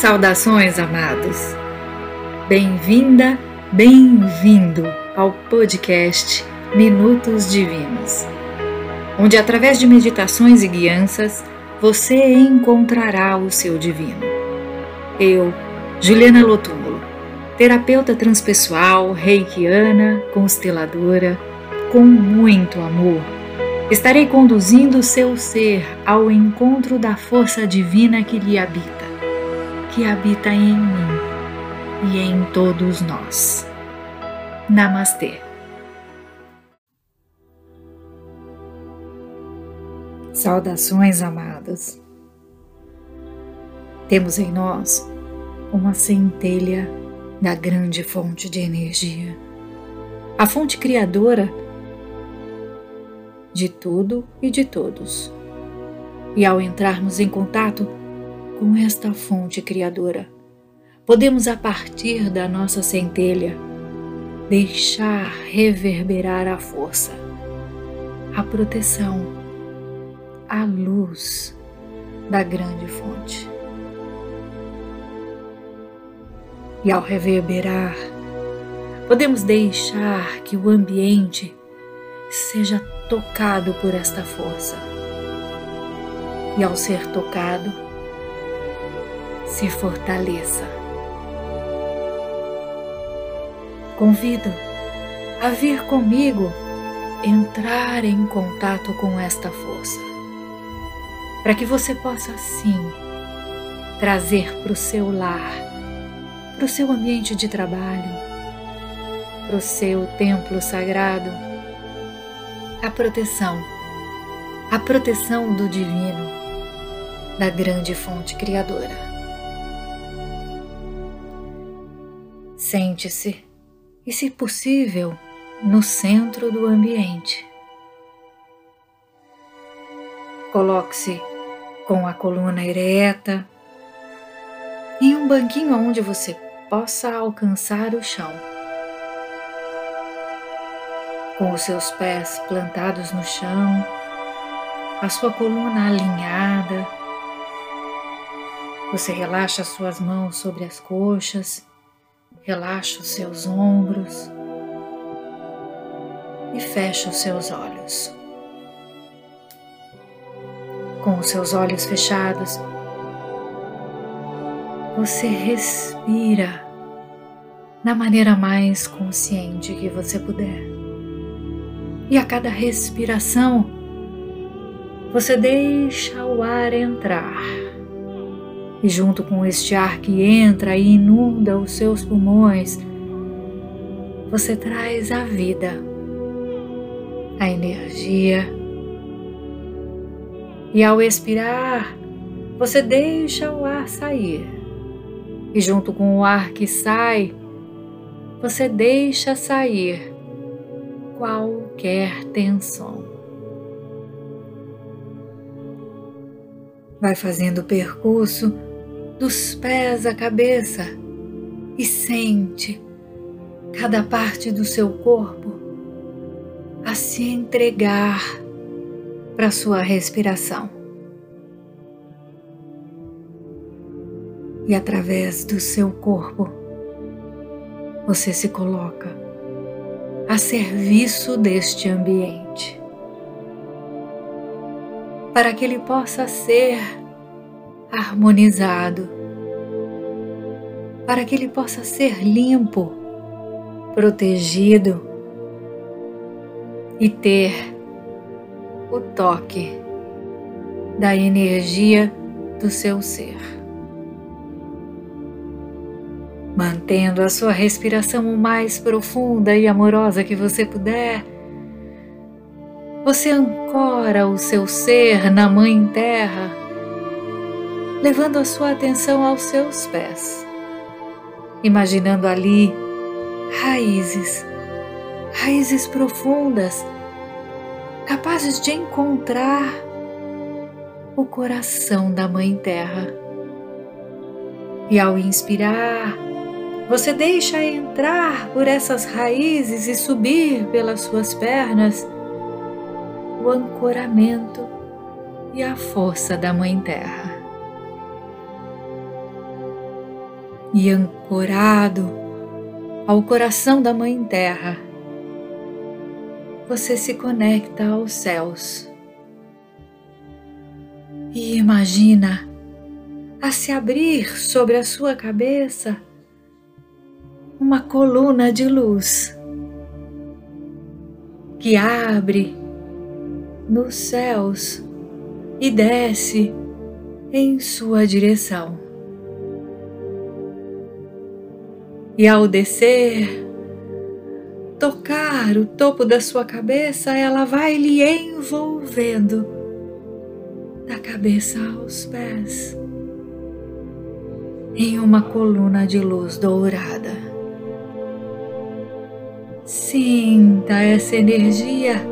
Saudações, amados! Bem-vinda, bem-vindo ao podcast Minutos Divinos, onde, através de meditações e guianças, você encontrará o seu divino. Eu, Juliana Lotúmulo, terapeuta transpessoal, reikiana, consteladora, com muito amor, estarei conduzindo o seu ser ao encontro da força divina que lhe habita que habita em mim e em todos nós. Namastê. Saudações, amados. Temos em nós uma centelha da grande fonte de energia, a fonte criadora de tudo e de todos. E ao entrarmos em contato com esta fonte criadora, podemos, a partir da nossa centelha, deixar reverberar a força, a proteção, a luz da grande fonte. E ao reverberar, podemos deixar que o ambiente seja tocado por esta força. E ao ser tocado, se fortaleça. Convido a vir comigo entrar em contato com esta força, para que você possa sim trazer para o seu lar, para o seu ambiente de trabalho, para o seu templo sagrado, a proteção, a proteção do divino, da grande fonte criadora. Sente-se e, se possível, no centro do ambiente. Coloque-se com a coluna ereta em um banquinho onde você possa alcançar o chão. Com os seus pés plantados no chão, a sua coluna alinhada, você relaxa suas mãos sobre as coxas Relaxa os seus ombros e fecha os seus olhos. Com os seus olhos fechados, você respira da maneira mais consciente que você puder. E a cada respiração, você deixa o ar entrar e junto com este ar que entra e inunda os seus pulmões, você traz a vida, a energia. E ao expirar, você deixa o ar sair. E junto com o ar que sai, você deixa sair qualquer tensão. Vai fazendo o percurso dos pés à cabeça e sente cada parte do seu corpo a se entregar para sua respiração. E através do seu corpo, você se coloca a serviço deste ambiente, para que ele possa ser harmonizado, para que ele possa ser limpo, protegido e ter o toque da energia do seu ser. Mantendo a sua respiração o mais profunda e amorosa que você puder, você ancora o seu ser na Mãe Terra levando a sua atenção aos seus pés, imaginando ali raízes, raízes profundas, capazes de encontrar o coração da Mãe Terra. E ao inspirar, você deixa entrar por essas raízes e subir pelas suas pernas o ancoramento e a força da Mãe Terra. E ancorado ao coração da Mãe Terra, você se conecta aos céus e imagina a se abrir sobre a sua cabeça uma coluna de luz que abre nos céus e desce em sua direção. E ao descer, tocar o topo da sua cabeça, ela vai lhe envolvendo da cabeça aos pés em uma coluna de luz dourada. Sinta essa energia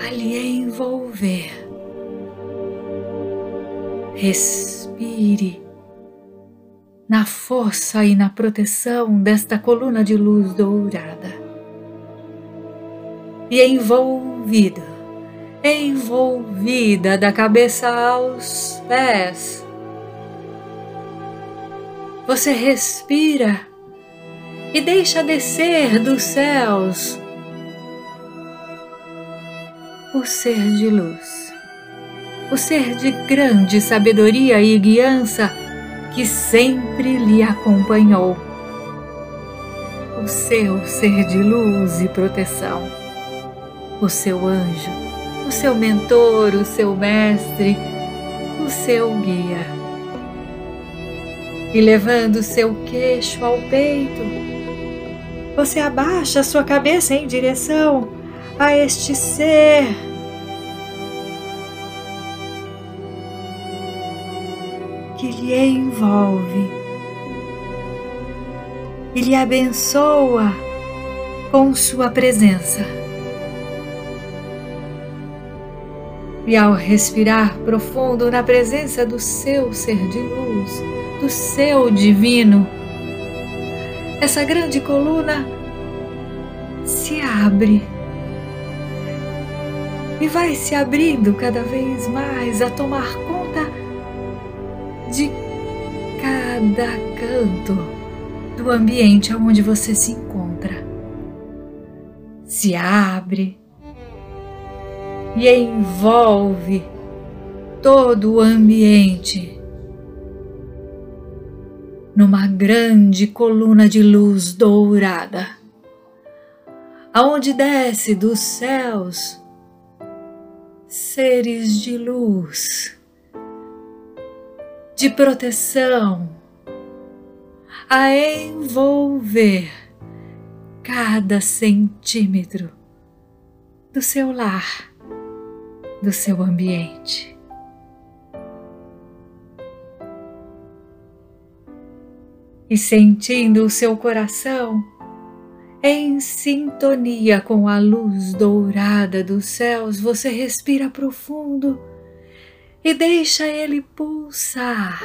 a lhe envolver. Respire na força e na proteção desta coluna de luz dourada. E envolvido, envolvida da cabeça aos pés, você respira e deixa descer dos céus o ser de luz, o ser de grande sabedoria e guiança que sempre lhe acompanhou, o seu ser de luz e proteção, o seu anjo, o seu mentor, o seu mestre, o seu guia e levando seu queixo ao peito, você abaixa sua cabeça em direção a este ser. Que lhe envolve e lhe abençoa com sua presença. E ao respirar profundo na presença do seu ser de luz, do seu divino, essa grande coluna se abre e vai se abrindo cada vez mais a tomar conta cada canto do ambiente onde você se encontra. Se abre e envolve todo o ambiente numa grande coluna de luz dourada, aonde desce dos céus seres de luz, de proteção, a envolver cada centímetro do seu lar, do seu ambiente. e sentindo o seu coração em sintonia com a luz dourada dos céus, você respira profundo e deixa ele pulsar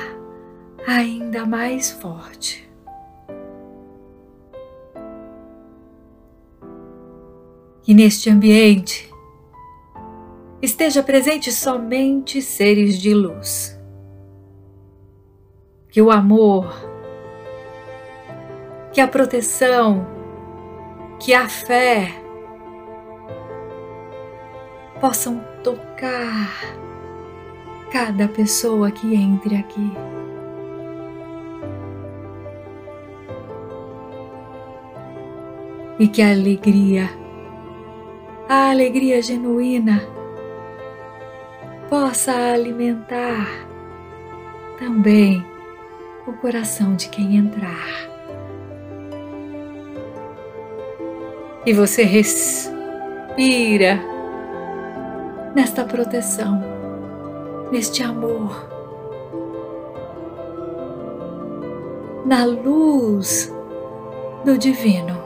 ainda mais forte. Que neste ambiente esteja presente somente seres de luz. Que o amor que a proteção, que a fé possam tocar cada pessoa que entre aqui. E que a alegria, a alegria genuína, possa alimentar também o coração de quem entrar. e você respira nesta proteção, neste amor, na luz do Divino.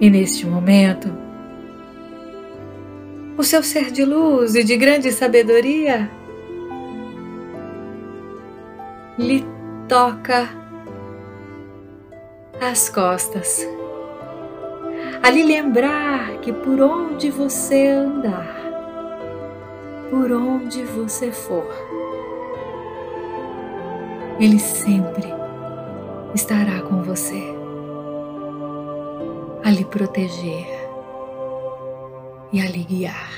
E neste momento, o seu ser de luz e de grande sabedoria lhe toca as costas. Ali lembrar que por onde você andar, por onde você for. Ele sempre estará com você a lhe proteger e a lhe guiar.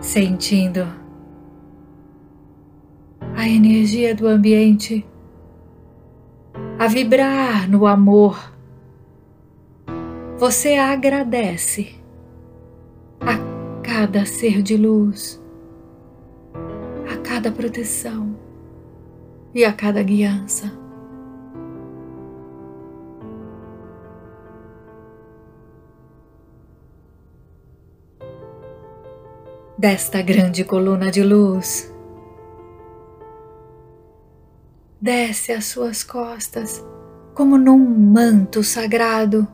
Sentindo a energia do ambiente a vibrar no amor, você agradece a cada ser de luz, cada proteção e a cada guiança. Desta grande coluna de luz, desce às suas costas como num manto sagrado,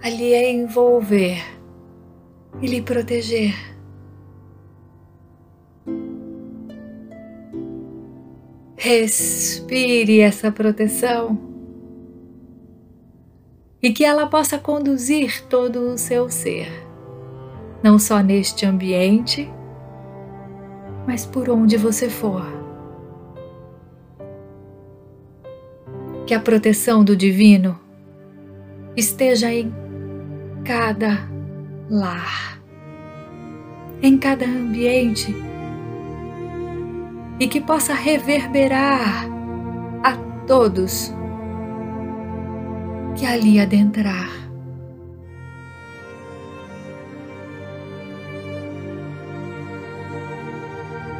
a lhe envolver e lhe proteger. Respire essa proteção e que ela possa conduzir todo o seu ser, não só neste ambiente, mas por onde você for. que a proteção do Divino esteja em cada lar, em cada ambiente e que possa reverberar a todos que ali adentrar.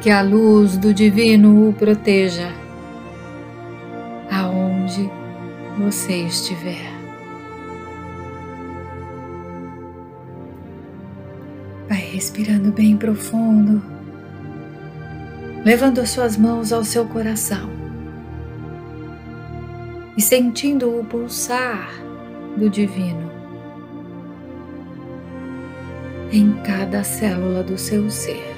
Que a luz do Divino o proteja onde você estiver. Vai respirando bem profundo, levando as suas mãos ao seu coração e sentindo o pulsar do Divino em cada célula do seu ser,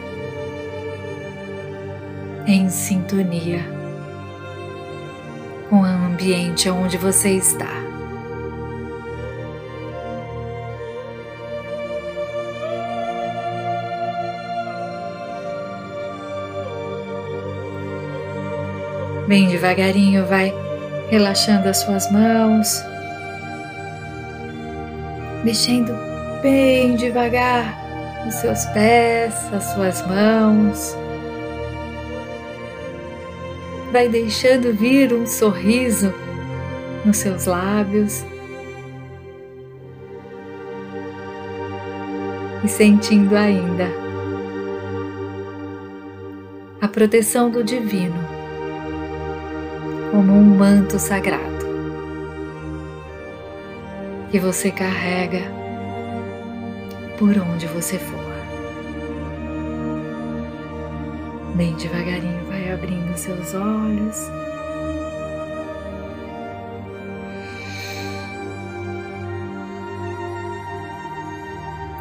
em sintonia com o ambiente onde você está. Bem devagarinho, vai relaxando as suas mãos, mexendo bem devagar os seus pés, as suas mãos. Vai deixando vir um sorriso nos seus lábios. E sentindo ainda a proteção do Divino como um manto sagrado que você carrega por onde você for. Bem devagarinho vai abrindo seus olhos.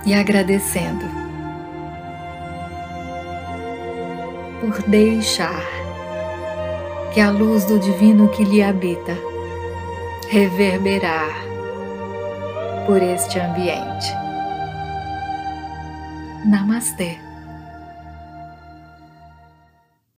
E agradecendo por deixar que a luz do divino que lhe habita reverberar por este ambiente. Namastê.